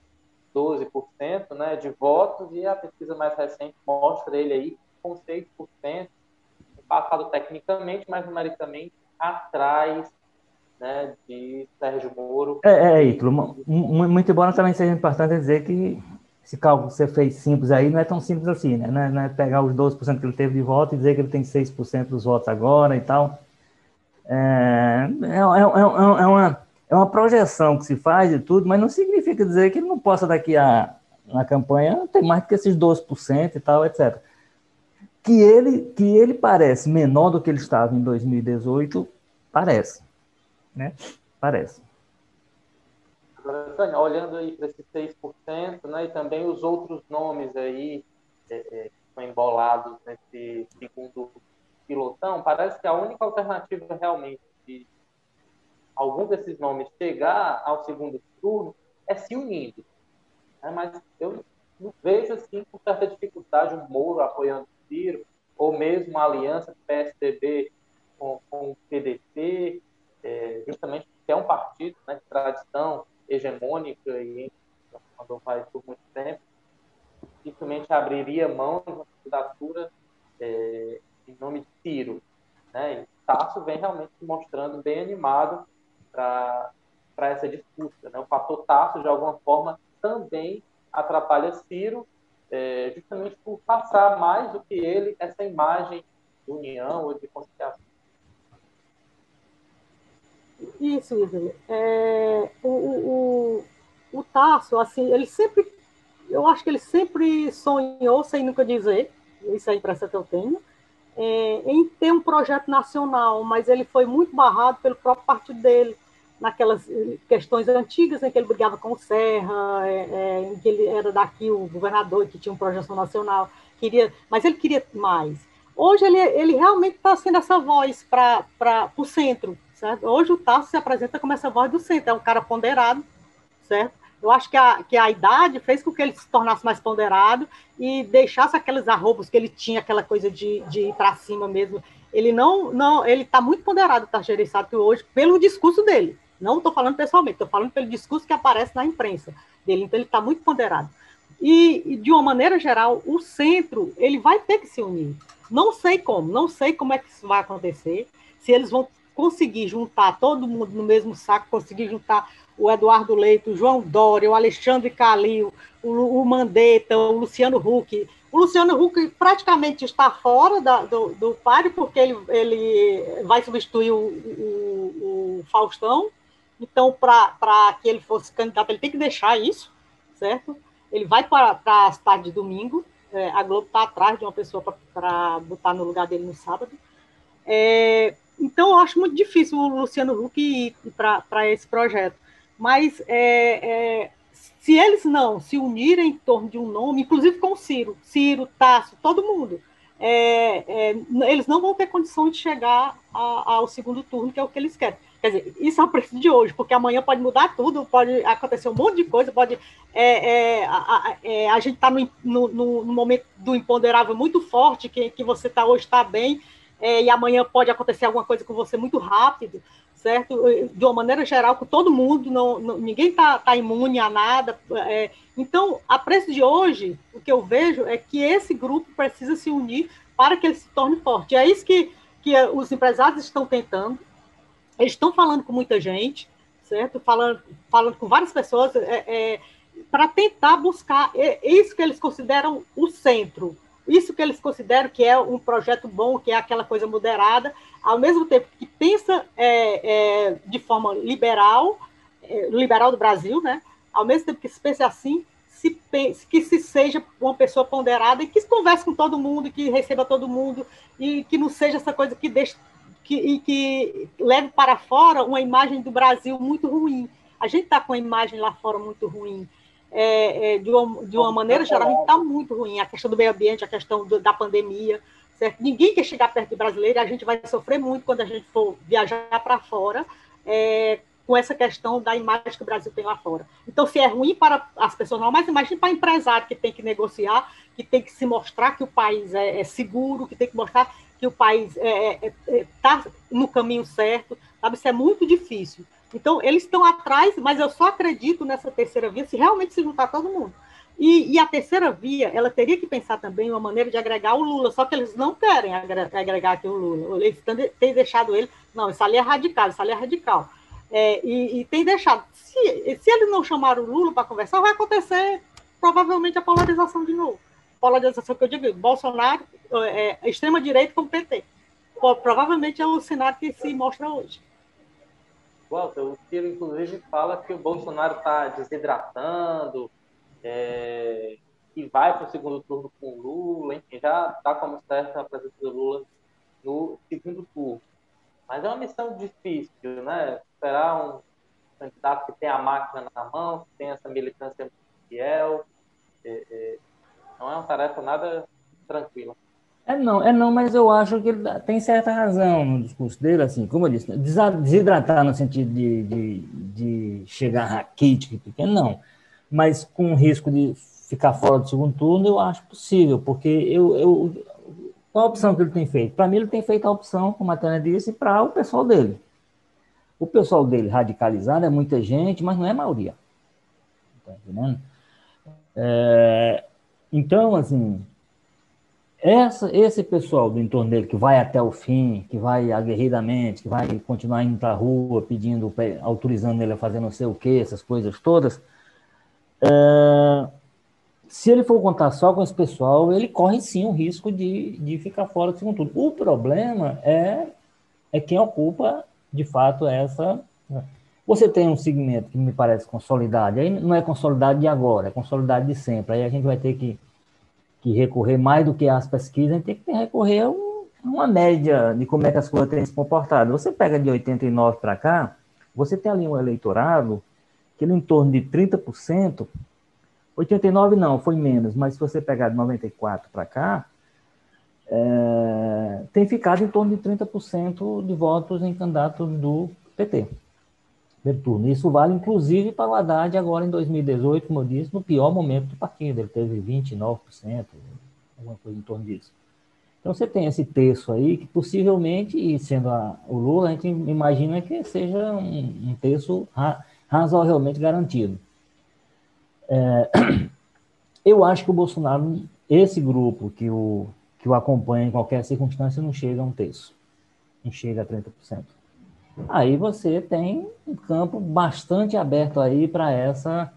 S1: 12% né, de votos, e a pesquisa mais recente mostra ele aí com 6%, empatado tecnicamente, mas numericamente atrás né, de Sérgio Moro.
S2: É, é Ítalo, muito embora também seja importante dizer que esse cálculo que você fez simples aí não é tão simples assim, né? Não é, não é pegar os 12% que ele teve de voto e dizer que ele tem 6% dos votos agora e tal. É, é, é, é, uma, é uma projeção que se faz e tudo, mas não significa dizer que ele não possa daqui a na campanha ter mais que esses 12% e tal, etc. Que ele, que ele parece menor do que ele estava em 2018, parece. Né? Parece.
S1: Olhando aí para esses 6%, né, e também os outros nomes aí é, é, que estão embolados nesse segundo pilotão, parece que a única alternativa realmente de algum desses nomes chegar ao segundo turno é se unindo. Né? Mas eu vejo, assim, com certa dificuldade, um Moro apoiando o Ciro, ou mesmo a aliança PSDB com, com o PDT, é, justamente porque é um partido né, de tradição hegemônica e mandou faz por muito tempo, dificilmente abriria mão de uma candidatura é, em nome de Ciro. Né? E Tasso vem realmente se mostrando bem animado para essa disputa. Né? O fator Tasso, de alguma forma, também atrapalha Ciro, é, justamente por passar mais do que ele essa imagem de união ou de conciliação.
S3: Isso, Ivan. É, o, o, o, Tasso, assim, ele sempre, eu acho que ele sempre sonhou, sem nunca dizer, isso é a impressão que eu tenho, é, em ter um projeto nacional, mas ele foi muito barrado pelo próprio partido dele, naquelas eh, questões antigas em que ele brigava com o Serra, é, é, em que ele era daqui o governador que tinha uma projeção nacional, queria, mas ele queria mais. Hoje ele, ele realmente está sendo essa voz para o centro, certo? Hoje o Tasso se apresenta como essa voz do centro, é um cara ponderado, certo? Eu acho que a, que a idade fez com que ele se tornasse mais ponderado e deixasse aqueles arrobos que ele tinha, aquela coisa de, de ir para cima mesmo. Ele não, não ele está muito ponderado, tá, Sato, hoje, pelo discurso dele. Não estou falando pessoalmente, estou falando pelo discurso que aparece na imprensa dele. Então, ele está muito ponderado. E, e, de uma maneira geral, o centro ele vai ter que se unir. Não sei como, não sei como é que isso vai acontecer, se eles vão conseguir juntar todo mundo no mesmo saco, conseguir juntar o Eduardo Leito, o João Dória, o Alexandre Calil, o, o Mandetta, o Luciano Huck. O Luciano Huck praticamente está fora da, do, do páreo, porque ele, ele vai substituir o, o, o Faustão. Então, para que ele fosse candidato, ele tem que deixar isso, certo? Ele vai para a tarde de domingo, é, a Globo está atrás de uma pessoa para botar no lugar dele no sábado. É, então, eu acho muito difícil o Luciano Huck ir para esse projeto. Mas é, é, se eles não se unirem em torno de um nome, inclusive com Ciro, Ciro, Tasso, todo mundo, é, é, eles não vão ter condição de chegar a, ao segundo turno, que é o que eles querem. Quer dizer, isso é o preço de hoje, porque amanhã pode mudar tudo, pode acontecer um monte de coisa, pode. É, é, a, é, a, gente está no, no, no, momento do imponderável muito forte, que, que você está hoje está bem, é, e amanhã pode acontecer alguma coisa com você muito rápido, certo? De uma maneira geral, com todo mundo, não, não ninguém está tá imune a nada. É, então, a preço de hoje, o que eu vejo é que esse grupo precisa se unir para que ele se torne forte. É isso que, que os empresários estão tentando eles estão falando com muita gente, certo? Falando, falando com várias pessoas é, é, para tentar buscar isso que eles consideram o centro, isso que eles consideram que é um projeto bom, que é aquela coisa moderada, ao mesmo tempo que pensa é, é de forma liberal, é, liberal do Brasil, né? Ao mesmo tempo que se pense assim, se pense, que se seja uma pessoa ponderada e que converse com todo mundo, que receba todo mundo e que não seja essa coisa que deixe que, e que leve para fora uma imagem do Brasil muito ruim. A gente está com a imagem lá fora muito ruim. É, é, de, uma, de uma maneira geral, a gente está muito ruim. A questão do meio ambiente, a questão do, da pandemia. Certo? Ninguém quer chegar perto do brasileiro, a gente vai sofrer muito quando a gente for viajar para fora. É, com essa questão da imagem que o Brasil tem lá fora. Então, se é ruim para as pessoas normais, imagine para empresário que tem que negociar, que tem que se mostrar que o país é, é seguro, que tem que mostrar que o país está é, é, no caminho certo, sabe? Isso é muito difícil. Então, eles estão atrás, mas eu só acredito nessa terceira via se realmente se juntar todo mundo. E, e, a terceira via, ela teria que pensar também uma maneira de agregar o Lula, só que eles não querem agregar aqui o Lula. Eles têm deixado ele, não, isso ali é radical, isso ali é radical. É, e, e tem deixado. Se, se eles não chamaram o Lula para conversar, vai acontecer provavelmente a polarização de novo polarização que eu digo, Bolsonaro, é, é extrema-direita com PT. Provavelmente é o cenário que se mostra hoje.
S1: Walter, o Ciro, inclusive, fala que o Bolsonaro está desidratando, é, que vai para o segundo turno com o Lula, enfim, já está como certo a presença do Lula no segundo turno. Mas é uma missão difícil, né? Esperar um candidato que tem a máquina na mão, que tem essa militância fiel, é, é, não é uma tarefa nada tranquila.
S2: É não, é não, mas eu acho que ele tem certa razão no discurso dele, assim, como eu disse, desidratar no sentido de, de, de chegar raquítico pequeno, não. Mas com risco de ficar fora do segundo turno, eu acho possível, porque eu, eu qual a opção que ele tem feito? Para mim, ele tem feito a opção, como a Tânia disse, para o pessoal dele. O pessoal dele radicalizado é muita gente, mas não é maioria. Está entendendo? É, então, assim, essa, esse pessoal do entorno dele que vai até o fim, que vai aguerridamente, que vai continuar indo para a rua pedindo, autorizando ele a fazer não sei o que, essas coisas todas, é, se ele for contar só com esse pessoal, ele corre sim o risco de, de ficar fora do segundo turno. O problema é, é quem ocupa, de fato, essa. Né? Você tem um segmento que me parece consolidado, aí não é consolidado de agora, é consolidado de sempre. Aí a gente vai ter que que recorrer mais do que às pesquisas, a gente tem que recorrer a uma média de como é que as coisas têm se comportado. Você pega de 89 para cá, você tem ali um eleitorado que em torno de 30%, 89 não, foi menos, mas se você pegar de 94 para cá, é, tem ficado em torno de 30% de votos em candidatos do PT. Turno. Isso vale, inclusive, para o Haddad agora em 2018, como eu disse, no pior momento do partido. Ele teve 29%, alguma coisa em torno disso. Então, você tem esse terço aí, que possivelmente, e sendo a, o Lula, a gente imagina que seja um, um terço ra, razoavelmente garantido. É, eu acho que o Bolsonaro, esse grupo que o, que o acompanha em qualquer circunstância, não chega a um terço. Não chega a 30%. Aí você tem um campo bastante aberto aí para essa,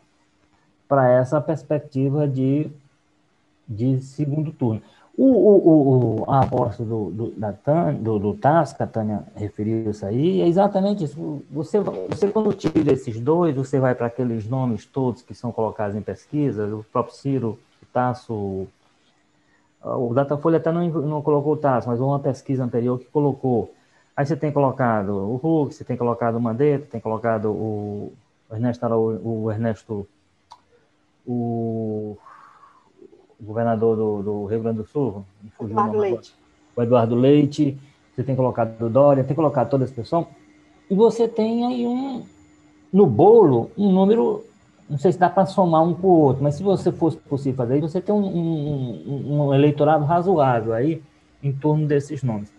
S2: para essa perspectiva de, de segundo turno. O, o, o, a aposta do, do, da Tânia, do, do TAS, que a Tânia referiu isso aí, é exatamente isso. Você, você quando tira esses dois, você vai para aqueles nomes todos que são colocados em pesquisa, o próprio Ciro, o Tasso, o Datafolha até não, não colocou o Tasso, mas uma pesquisa anterior que colocou. Aí você tem colocado o Hulk, você tem colocado o Mandetta, tem colocado o Ernesto, o Ernesto, o o governador do, do, Rio Grande do Sul,
S3: Eduardo Leite.
S2: o Eduardo Leite, você tem colocado o Dória, tem colocado toda essa pessoa, e você tem aí um, no bolo, um número, não sei se dá para somar um com o outro, mas se você fosse possível fazer isso, você tem um, um, um eleitorado razoável aí, em torno desses nomes.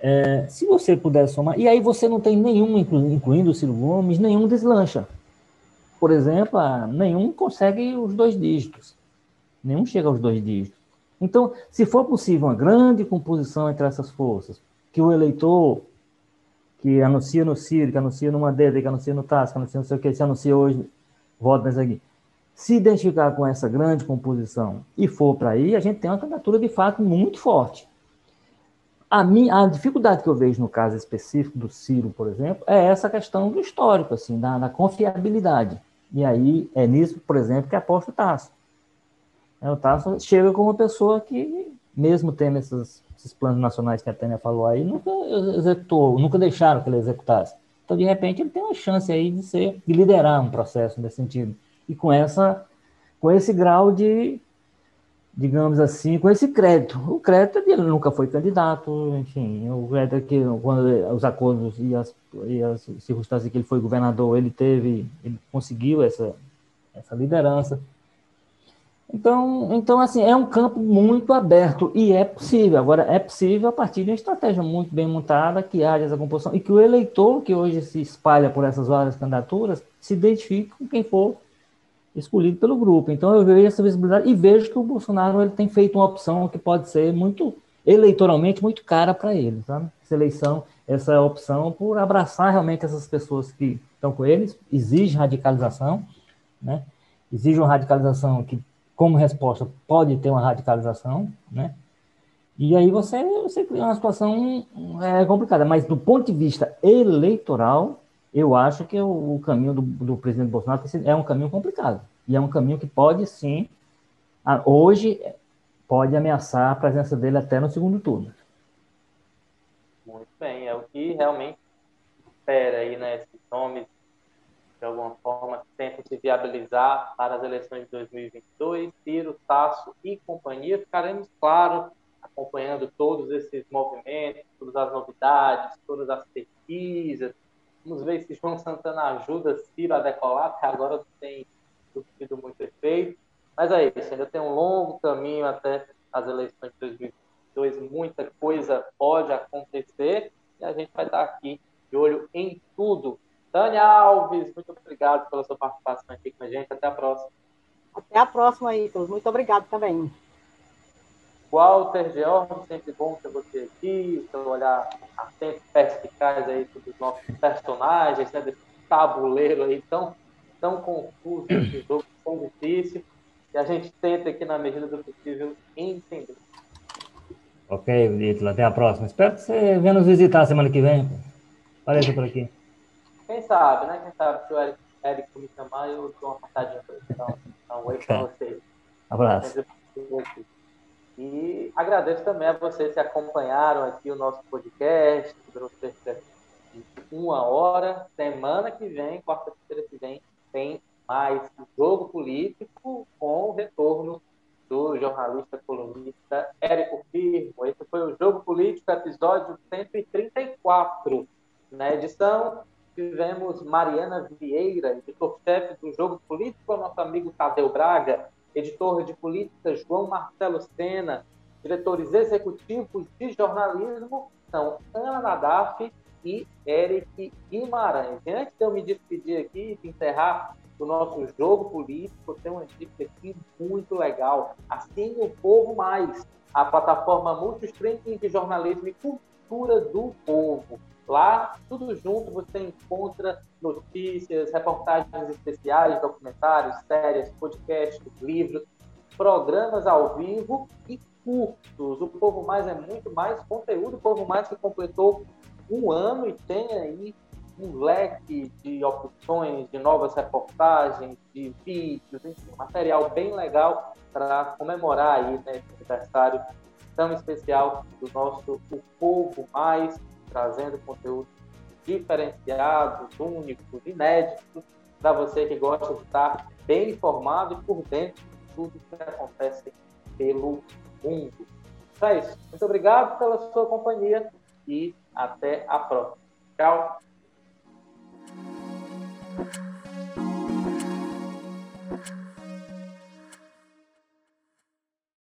S2: É, se você puder somar, e aí você não tem nenhum, incluindo o Ciro Gomes, nenhum deslancha. Por exemplo, nenhum consegue os dois dígitos. Nenhum chega aos dois dígitos. Então, se for possível uma grande composição entre essas forças, que o eleitor que anuncia no Ciro, que anuncia no Mandetta, que anuncia no TAS, que anuncia não sei o que, se anuncia hoje, voto nessa aqui, se identificar com essa grande composição e for para aí, a gente tem uma candidatura de fato muito forte. A, minha, a dificuldade que eu vejo no caso específico do Ciro, por exemplo, é essa questão do histórico, assim, da, da confiabilidade. E aí é nisso, por exemplo, que aposta o Tasso. É, o Tasso chega como uma pessoa que, mesmo tendo esses, esses planos nacionais que a Tânia falou aí, nunca executou, nunca deixaram que ele executasse. Então, de repente, ele tem uma chance aí de ser, de liderar um processo nesse sentido. E com essa, com esse grau de, digamos assim, com esse crédito. O crédito ele nunca foi candidato, enfim, o crédito é que quando os acordos e as, e as circunstâncias que ele foi governador, ele teve, ele conseguiu essa, essa liderança. Então, então, assim, é um campo muito aberto e é possível. Agora, é possível a partir de uma estratégia muito bem montada que haja essa composição e que o eleitor que hoje se espalha por essas várias candidaturas se identifique com quem for escolhido pelo grupo. Então, eu vejo essa visibilidade e vejo que o Bolsonaro ele tem feito uma opção que pode ser muito eleitoralmente muito cara para ele, sabe? Essa eleição, essa opção por abraçar realmente essas pessoas que estão com eles, exige radicalização, né? Exige uma radicalização que como resposta pode ter uma radicalização, né? E aí você, você cria uma situação é, complicada. Mas do ponto de vista eleitoral, eu acho que o, o caminho do, do, presidente Bolsonaro é um caminho complicado. E é um caminho que pode sim, hoje, pode ameaçar a presença dele até no segundo turno.
S1: Muito bem, é o que realmente espera aí, né? Esses nomes de alguma forma, tentam se viabilizar para as eleições de 2022. Ciro, Tasso e companhia. Ficaremos, claro, acompanhando todos esses movimentos, todas as novidades, todas as pesquisas. Vamos ver se João Santana ajuda Ciro a decolar, porque agora não tem surtido muito efeito. Mas é isso, ainda tem um longo caminho até as eleições de 2022. Muita coisa pode acontecer e a gente vai estar aqui de olho em tudo Tânia Alves, muito obrigado pela sua participação aqui com a gente. Até a próxima.
S3: Até a próxima, Ítalo. Muito obrigado também.
S1: Walter George, sempre bom ter você aqui, seu olhar atento, perspicaz aí sobre os nossos personagens, né, desse tabuleiro aí tão, tão confuso, esse jogo tão difícil, e a gente tenta aqui, na medida do possível, entender.
S2: Ok, Ítalo, até a próxima. Espero que você venha nos visitar semana que vem. Apareça por aqui.
S1: Quem sabe, né? Quem sabe se o Eric, Eric me chamar, eu dou uma passadinha para ele. Então, um oi para vocês.
S2: Abraço.
S1: E agradeço também a vocês que acompanharam aqui o nosso podcast, durou cerca de uma hora. Semana que vem, quarta-feira que vem, tem mais jogo político com o retorno do jornalista colunista Érico Firmo. Esse foi o Jogo Político, episódio 134. Na edição, tivemos Mariana Vieira, editor-chefe do Jogo Político, nosso amigo Tadeu Braga, editor de política João Marcelo Sena, diretores executivos de jornalismo são Ana Nadaf e Eric Guimarães. E antes de eu me despedir aqui e encerrar o nosso jogo político, tem uma dica aqui muito legal. Assim o Povo Mais, a plataforma multistreaming de jornalismo e cultura do povo. Lá, tudo junto, você encontra notícias, reportagens especiais, documentários, séries, podcasts, livros, programas ao vivo e cursos. O Povo Mais é muito mais conteúdo. O Povo Mais que completou um ano e tem aí um leque de opções, de novas reportagens, de vídeos, enfim, material bem legal para comemorar aí né, esse aniversário edição especial do nosso O Povo Mais, trazendo conteúdo diferenciado, único, inédito para você que gosta de estar bem informado e por dentro de tudo que acontece pelo mundo. Então é isso. Muito obrigado pela sua companhia e até a próxima. Tchau!